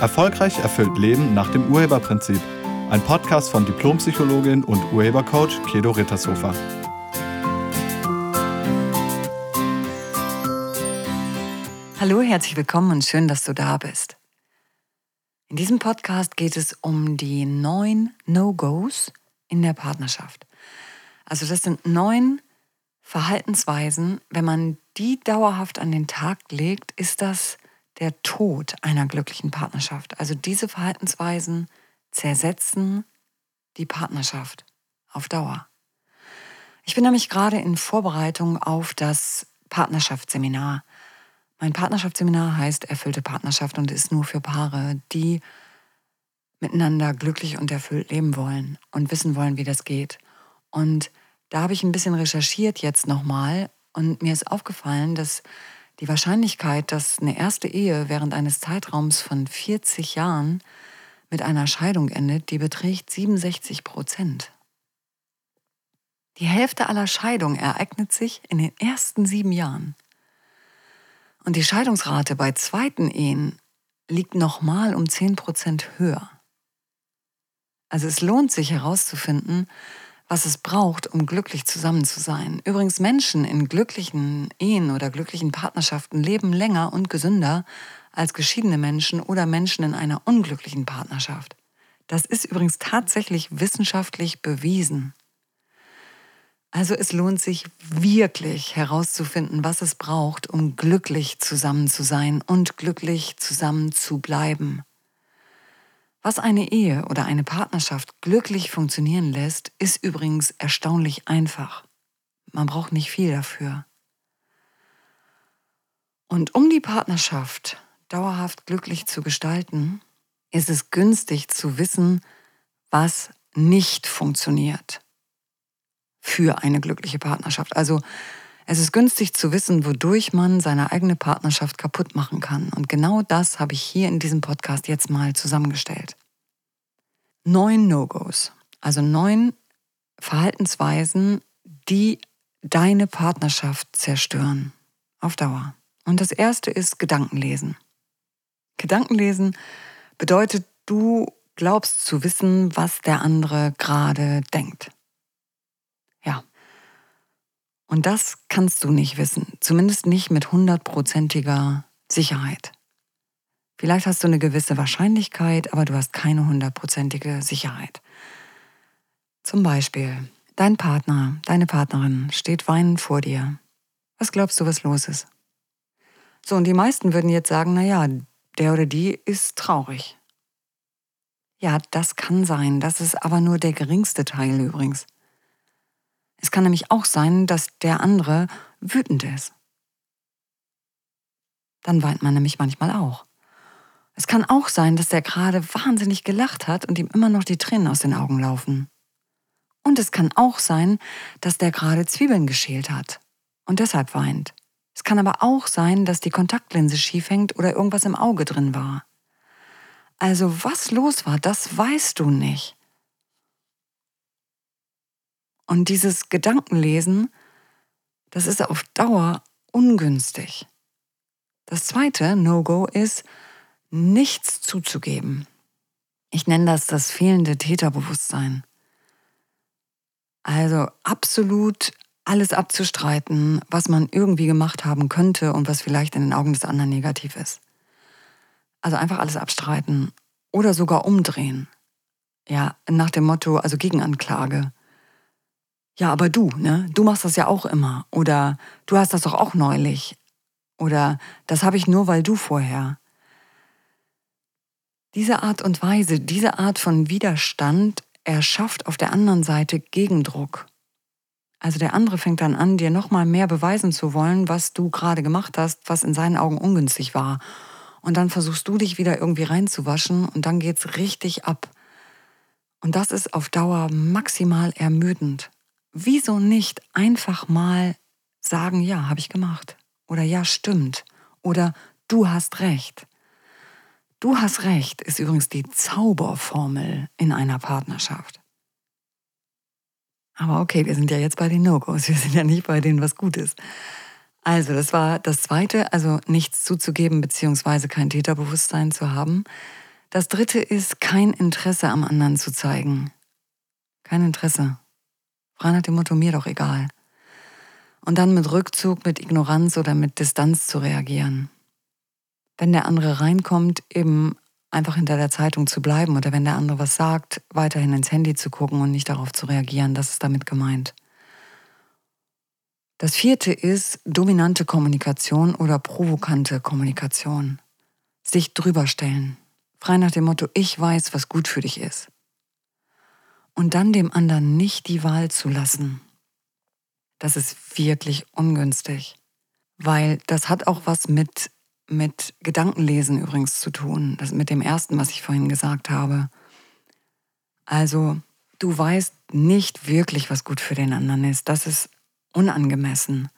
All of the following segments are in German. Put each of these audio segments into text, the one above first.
Erfolgreich erfüllt Leben nach dem Urheberprinzip. Ein Podcast von Diplompsychologin und Urhebercoach Kedo Rittershofer. Hallo, herzlich willkommen und schön, dass du da bist. In diesem Podcast geht es um die neun No-Gos in der Partnerschaft. Also das sind neun Verhaltensweisen, wenn man die dauerhaft an den Tag legt, ist das der Tod einer glücklichen Partnerschaft. Also diese Verhaltensweisen zersetzen die Partnerschaft auf Dauer. Ich bin nämlich gerade in Vorbereitung auf das Partnerschaftsseminar. Mein Partnerschaftsseminar heißt Erfüllte Partnerschaft und ist nur für Paare, die miteinander glücklich und erfüllt leben wollen und wissen wollen, wie das geht. Und da habe ich ein bisschen recherchiert jetzt nochmal und mir ist aufgefallen, dass die Wahrscheinlichkeit, dass eine erste Ehe während eines Zeitraums von 40 Jahren mit einer Scheidung endet, die beträgt 67 Prozent. Die Hälfte aller Scheidungen ereignet sich in den ersten sieben Jahren. Und die Scheidungsrate bei zweiten Ehen liegt nochmal um 10 Prozent höher. Also es lohnt sich herauszufinden, was es braucht, um glücklich zusammen zu sein. Übrigens, Menschen in glücklichen Ehen oder glücklichen Partnerschaften leben länger und gesünder als geschiedene Menschen oder Menschen in einer unglücklichen Partnerschaft. Das ist übrigens tatsächlich wissenschaftlich bewiesen. Also es lohnt sich wirklich herauszufinden, was es braucht, um glücklich zusammen zu sein und glücklich zusammen zu bleiben. Was eine Ehe oder eine Partnerschaft glücklich funktionieren lässt, ist übrigens erstaunlich einfach. Man braucht nicht viel dafür. Und um die Partnerschaft dauerhaft glücklich zu gestalten, ist es günstig zu wissen, was nicht funktioniert für eine glückliche Partnerschaft. Also es ist günstig zu wissen, wodurch man seine eigene Partnerschaft kaputt machen kann. Und genau das habe ich hier in diesem Podcast jetzt mal zusammengestellt. Neun No-Gos, also neun Verhaltensweisen, die deine Partnerschaft zerstören. Auf Dauer. Und das erste ist Gedankenlesen. Gedankenlesen bedeutet, du glaubst zu wissen, was der andere gerade denkt. Und das kannst du nicht wissen, zumindest nicht mit hundertprozentiger Sicherheit. Vielleicht hast du eine gewisse Wahrscheinlichkeit, aber du hast keine hundertprozentige Sicherheit. Zum Beispiel, dein Partner, deine Partnerin steht weinend vor dir. Was glaubst du, was los ist? So, und die meisten würden jetzt sagen, naja, der oder die ist traurig. Ja, das kann sein, das ist aber nur der geringste Teil übrigens. Es kann nämlich auch sein, dass der andere wütend ist. Dann weint man nämlich manchmal auch. Es kann auch sein, dass der gerade wahnsinnig gelacht hat und ihm immer noch die Tränen aus den Augen laufen. Und es kann auch sein, dass der gerade Zwiebeln geschält hat und deshalb weint. Es kann aber auch sein, dass die Kontaktlinse schief hängt oder irgendwas im Auge drin war. Also was los war, das weißt du nicht. Und dieses Gedankenlesen, das ist auf Dauer ungünstig. Das zweite No-Go ist, nichts zuzugeben. Ich nenne das das fehlende Täterbewusstsein. Also absolut alles abzustreiten, was man irgendwie gemacht haben könnte und was vielleicht in den Augen des anderen negativ ist. Also einfach alles abstreiten oder sogar umdrehen. Ja, nach dem Motto, also Gegenanklage. Ja, aber du, ne? Du machst das ja auch immer. Oder du hast das doch auch neulich. Oder das habe ich nur, weil du vorher. Diese Art und Weise, diese Art von Widerstand erschafft auf der anderen Seite Gegendruck. Also der andere fängt dann an, dir nochmal mehr beweisen zu wollen, was du gerade gemacht hast, was in seinen Augen ungünstig war. Und dann versuchst du dich wieder irgendwie reinzuwaschen und dann geht's richtig ab. Und das ist auf Dauer maximal ermüdend wieso nicht einfach mal sagen, ja, habe ich gemacht. Oder ja, stimmt. Oder du hast recht. Du hast recht ist übrigens die Zauberformel in einer Partnerschaft. Aber okay, wir sind ja jetzt bei den No-Gos, wir sind ja nicht bei denen, was gut ist. Also, das war das Zweite, also nichts zuzugeben, beziehungsweise kein Täterbewusstsein zu haben. Das dritte ist, kein Interesse am anderen zu zeigen. Kein Interesse. Frei nach dem Motto, mir doch egal. Und dann mit Rückzug, mit Ignoranz oder mit Distanz zu reagieren. Wenn der andere reinkommt, eben einfach hinter der Zeitung zu bleiben oder wenn der andere was sagt, weiterhin ins Handy zu gucken und nicht darauf zu reagieren, das ist damit gemeint. Das vierte ist dominante Kommunikation oder provokante Kommunikation. Sich drüberstellen. Frei nach dem Motto, ich weiß, was gut für dich ist. Und dann dem anderen nicht die Wahl zu lassen. Das ist wirklich ungünstig. Weil das hat auch was mit, mit Gedankenlesen übrigens zu tun. Das mit dem ersten, was ich vorhin gesagt habe. Also, du weißt nicht wirklich, was gut für den anderen ist. Das ist unangemessen.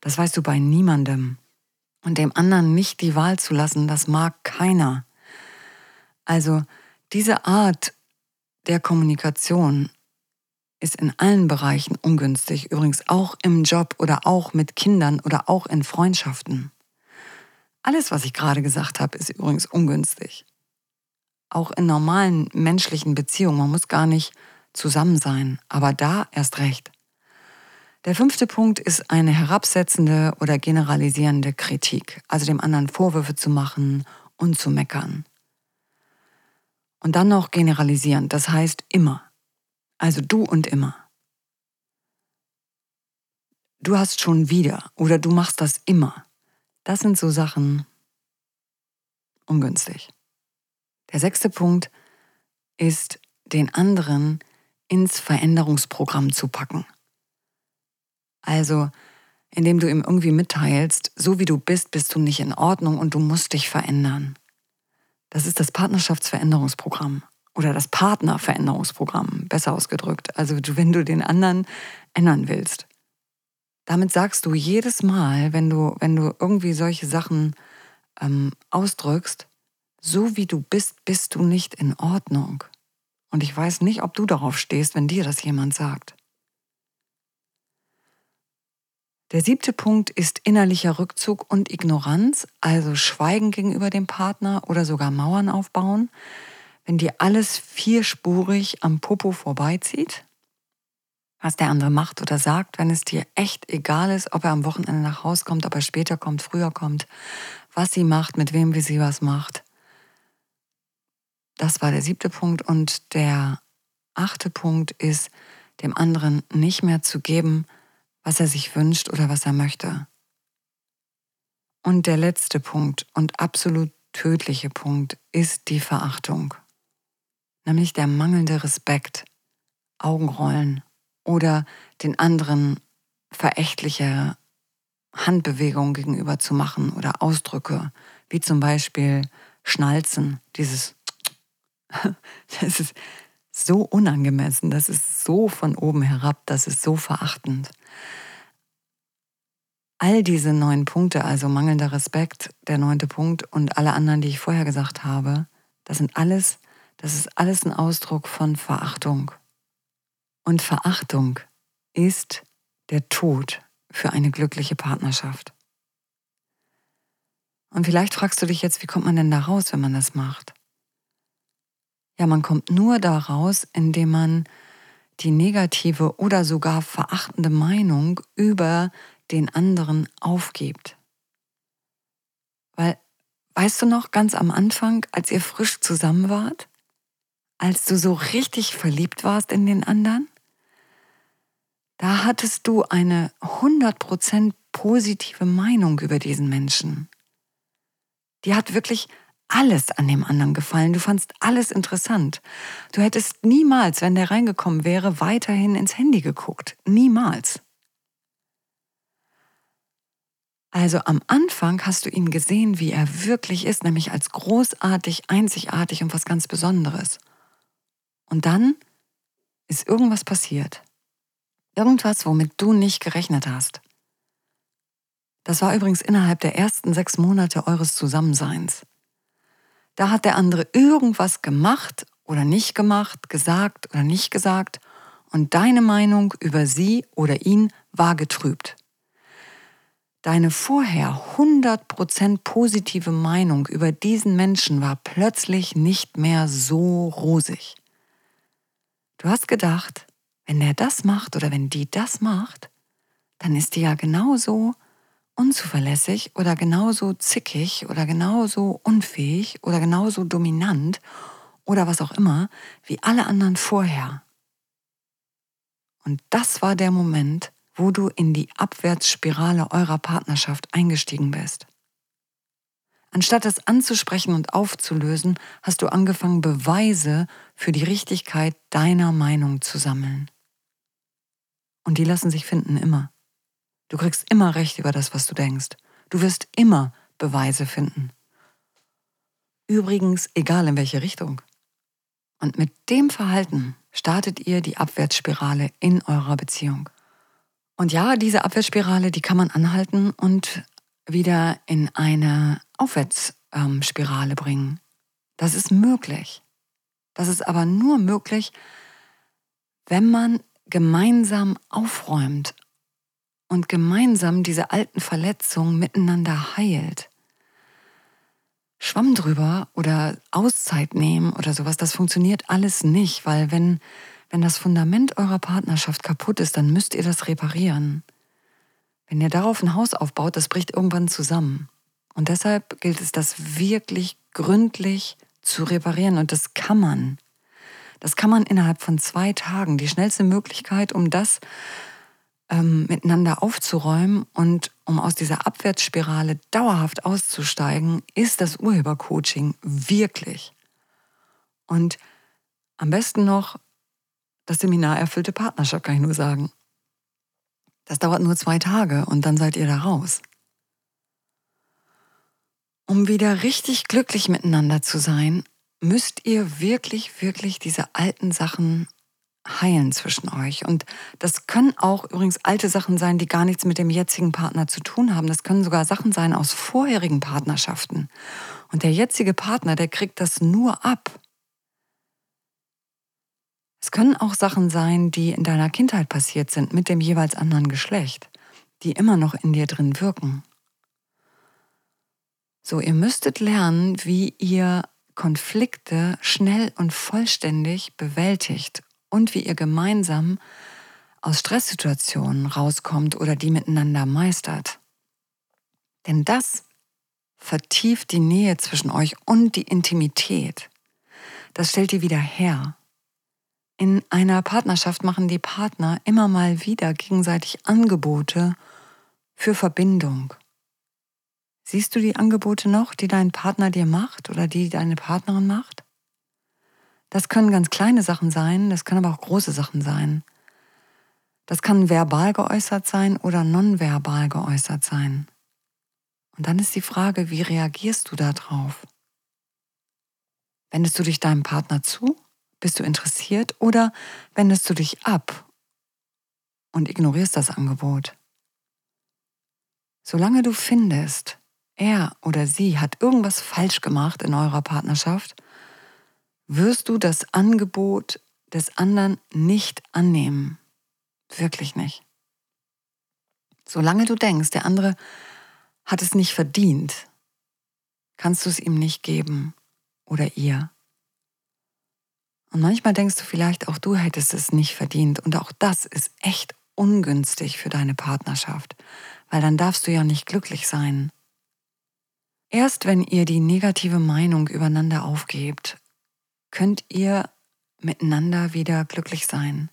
Das weißt du bei niemandem. Und dem anderen nicht die Wahl zu lassen, das mag keiner. Also diese Art der Kommunikation ist in allen Bereichen ungünstig, übrigens auch im Job oder auch mit Kindern oder auch in Freundschaften. Alles, was ich gerade gesagt habe, ist übrigens ungünstig. Auch in normalen menschlichen Beziehungen, man muss gar nicht zusammen sein, aber da erst recht. Der fünfte Punkt ist eine herabsetzende oder generalisierende Kritik, also dem anderen Vorwürfe zu machen und zu meckern. Und dann noch generalisierend, das heißt immer. Also du und immer. Du hast schon wieder oder du machst das immer. Das sind so Sachen ungünstig. Der sechste Punkt ist, den anderen ins Veränderungsprogramm zu packen. Also, indem du ihm irgendwie mitteilst, so wie du bist, bist du nicht in Ordnung und du musst dich verändern. Das ist das Partnerschaftsveränderungsprogramm oder das Partnerveränderungsprogramm, besser ausgedrückt. Also, wenn du den anderen ändern willst. Damit sagst du jedes Mal, wenn du, wenn du irgendwie solche Sachen ähm, ausdrückst, so wie du bist, bist du nicht in Ordnung. Und ich weiß nicht, ob du darauf stehst, wenn dir das jemand sagt. Der siebte Punkt ist innerlicher Rückzug und Ignoranz, also Schweigen gegenüber dem Partner oder sogar Mauern aufbauen, wenn dir alles vierspurig am Popo vorbeizieht, was der andere macht oder sagt, wenn es dir echt egal ist, ob er am Wochenende nach Hause kommt, ob er später kommt, früher kommt, was sie macht, mit wem wie sie was macht. Das war der siebte Punkt. Und der achte Punkt ist, dem anderen nicht mehr zu geben, was er sich wünscht oder was er möchte. Und der letzte Punkt und absolut tödliche Punkt ist die Verachtung, nämlich der mangelnde Respekt, Augenrollen oder den anderen verächtliche Handbewegungen gegenüber zu machen oder Ausdrücke, wie zum Beispiel Schnalzen, dieses, das ist so unangemessen, das ist so von oben herab, das ist so verachtend. All diese neun Punkte, also mangelnder Respekt, der neunte Punkt und alle anderen, die ich vorher gesagt habe, das sind alles, das ist alles ein Ausdruck von Verachtung. Und Verachtung ist der Tod für eine glückliche Partnerschaft. Und vielleicht fragst du dich jetzt, wie kommt man denn da raus, wenn man das macht? Ja, man kommt nur da raus, indem man die negative oder sogar verachtende Meinung über den anderen aufgibt. Weil, weißt du noch, ganz am Anfang, als ihr frisch zusammen wart, als du so richtig verliebt warst in den anderen, da hattest du eine 100% positive Meinung über diesen Menschen. Die hat wirklich alles an dem anderen gefallen. Du fandst alles interessant. Du hättest niemals, wenn der reingekommen wäre, weiterhin ins Handy geguckt. Niemals. Also am Anfang hast du ihn gesehen, wie er wirklich ist, nämlich als großartig, einzigartig und was ganz Besonderes. Und dann ist irgendwas passiert. Irgendwas, womit du nicht gerechnet hast. Das war übrigens innerhalb der ersten sechs Monate eures Zusammenseins. Da hat der andere irgendwas gemacht oder nicht gemacht, gesagt oder nicht gesagt – und deine Meinung über sie oder ihn war getrübt. Deine vorher 100% positive Meinung über diesen Menschen war plötzlich nicht mehr so rosig. Du hast gedacht, wenn der das macht oder wenn die das macht, dann ist die ja genauso unzuverlässig oder genauso zickig oder genauso unfähig oder genauso dominant oder was auch immer wie alle anderen vorher. Und das war der Moment, wo du in die Abwärtsspirale eurer Partnerschaft eingestiegen bist. Anstatt es anzusprechen und aufzulösen, hast du angefangen, Beweise für die Richtigkeit deiner Meinung zu sammeln. Und die lassen sich finden immer. Du kriegst immer Recht über das, was du denkst. Du wirst immer Beweise finden. Übrigens, egal in welche Richtung. Und mit dem Verhalten startet ihr die Abwärtsspirale in eurer Beziehung. Und ja, diese Abwärtsspirale, die kann man anhalten und wieder in eine Aufwärtsspirale bringen. Das ist möglich. Das ist aber nur möglich, wenn man gemeinsam aufräumt und gemeinsam diese alten Verletzungen miteinander heilt. Schwamm drüber oder Auszeit nehmen oder sowas, das funktioniert alles nicht, weil wenn, wenn das Fundament eurer Partnerschaft kaputt ist, dann müsst ihr das reparieren. Wenn ihr darauf ein Haus aufbaut, das bricht irgendwann zusammen. Und deshalb gilt es, das wirklich gründlich zu reparieren. Und das kann man. Das kann man innerhalb von zwei Tagen. Die schnellste Möglichkeit, um das ähm, miteinander aufzuräumen und um aus dieser Abwärtsspirale dauerhaft auszusteigen, ist das Urhebercoaching wirklich. Und am besten noch das Seminar Erfüllte Partnerschaft, kann ich nur sagen. Das dauert nur zwei Tage und dann seid ihr da raus. Um wieder richtig glücklich miteinander zu sein, müsst ihr wirklich, wirklich diese alten Sachen heilen zwischen euch. Und das können auch übrigens alte Sachen sein, die gar nichts mit dem jetzigen Partner zu tun haben. Das können sogar Sachen sein aus vorherigen Partnerschaften. Und der jetzige Partner, der kriegt das nur ab. Es können auch Sachen sein, die in deiner Kindheit passiert sind mit dem jeweils anderen Geschlecht, die immer noch in dir drin wirken. So, ihr müsstet lernen, wie ihr Konflikte schnell und vollständig bewältigt und wie ihr gemeinsam aus Stresssituationen rauskommt oder die miteinander meistert. Denn das vertieft die Nähe zwischen euch und die Intimität. Das stellt ihr wieder her. In einer Partnerschaft machen die Partner immer mal wieder gegenseitig Angebote für Verbindung. Siehst du die Angebote noch, die dein Partner dir macht oder die deine Partnerin macht? Das können ganz kleine Sachen sein, das können aber auch große Sachen sein. Das kann verbal geäußert sein oder nonverbal geäußert sein. Und dann ist die Frage, wie reagierst du darauf? Wendest du dich deinem Partner zu? Bist du interessiert oder wendest du dich ab und ignorierst das Angebot? Solange du findest, er oder sie hat irgendwas falsch gemacht in eurer Partnerschaft, wirst du das Angebot des anderen nicht annehmen. Wirklich nicht. Solange du denkst, der andere hat es nicht verdient, kannst du es ihm nicht geben oder ihr. Und manchmal denkst du vielleicht, auch du hättest es nicht verdient. Und auch das ist echt ungünstig für deine Partnerschaft, weil dann darfst du ja nicht glücklich sein. Erst wenn ihr die negative Meinung übereinander aufgebt könnt ihr miteinander wieder glücklich sein.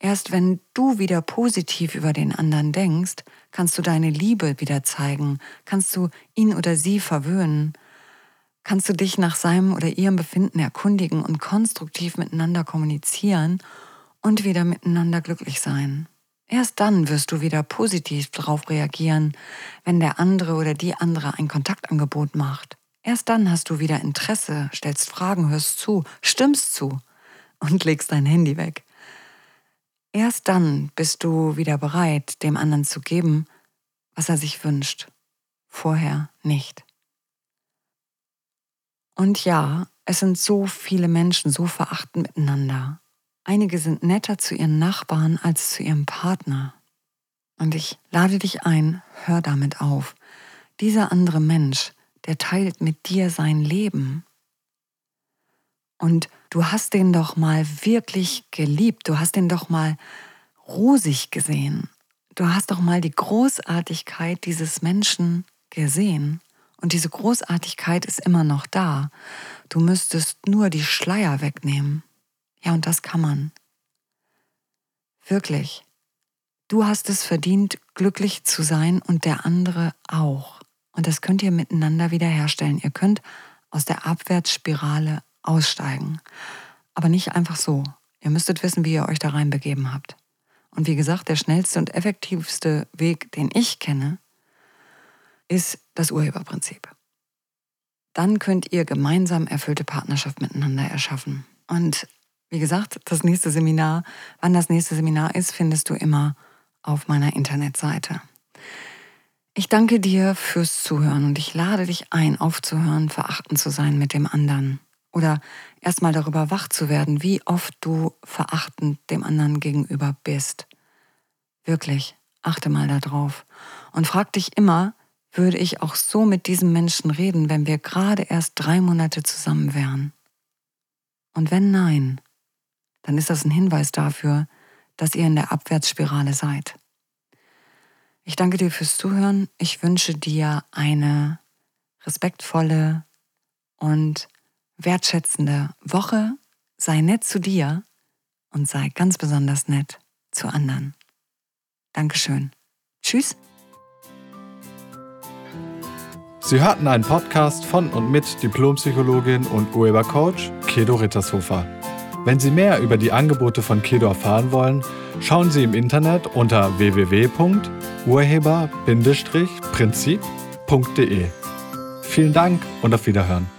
Erst wenn du wieder positiv über den anderen denkst, kannst du deine Liebe wieder zeigen, kannst du ihn oder sie verwöhnen, kannst du dich nach seinem oder ihrem Befinden erkundigen und konstruktiv miteinander kommunizieren und wieder miteinander glücklich sein. Erst dann wirst du wieder positiv darauf reagieren, wenn der andere oder die andere ein Kontaktangebot macht. Erst dann hast du wieder Interesse, stellst Fragen, hörst zu, stimmst zu und legst dein Handy weg. Erst dann bist du wieder bereit, dem anderen zu geben, was er sich wünscht. Vorher nicht. Und ja, es sind so viele Menschen so verachtend miteinander. Einige sind netter zu ihren Nachbarn als zu ihrem Partner. Und ich lade dich ein, hör damit auf. Dieser andere Mensch, der teilt mit dir sein Leben. Und du hast den doch mal wirklich geliebt, du hast den doch mal rosig gesehen. Du hast doch mal die Großartigkeit dieses Menschen gesehen. Und diese Großartigkeit ist immer noch da. Du müsstest nur die Schleier wegnehmen. Ja, und das kann man. Wirklich. Du hast es verdient, glücklich zu sein und der andere auch. Und das könnt ihr miteinander wiederherstellen. Ihr könnt aus der Abwärtsspirale aussteigen. Aber nicht einfach so. Ihr müsstet wissen, wie ihr euch da reinbegeben habt. Und wie gesagt, der schnellste und effektivste Weg, den ich kenne, ist das Urheberprinzip. Dann könnt ihr gemeinsam erfüllte Partnerschaft miteinander erschaffen. Und wie gesagt, das nächste Seminar, wann das nächste Seminar ist, findest du immer auf meiner Internetseite. Ich danke dir fürs Zuhören und ich lade dich ein, aufzuhören, verachtend zu sein mit dem anderen. Oder erstmal darüber wach zu werden, wie oft du verachtend dem anderen gegenüber bist. Wirklich, achte mal darauf. Und frag dich immer, würde ich auch so mit diesem Menschen reden, wenn wir gerade erst drei Monate zusammen wären? Und wenn nein, dann ist das ein Hinweis dafür, dass ihr in der Abwärtsspirale seid. Ich danke dir fürs Zuhören. Ich wünsche dir eine respektvolle und wertschätzende Woche. Sei nett zu dir und sei ganz besonders nett zu anderen. Dankeschön. Tschüss. Sie hörten einen Podcast von und mit Diplompsychologin und Urhebercoach Kedo Rittershofer. Wenn Sie mehr über die Angebote von Kedo erfahren wollen, schauen Sie im Internet unter www.urheber-prinzip.de. Vielen Dank und auf Wiederhören.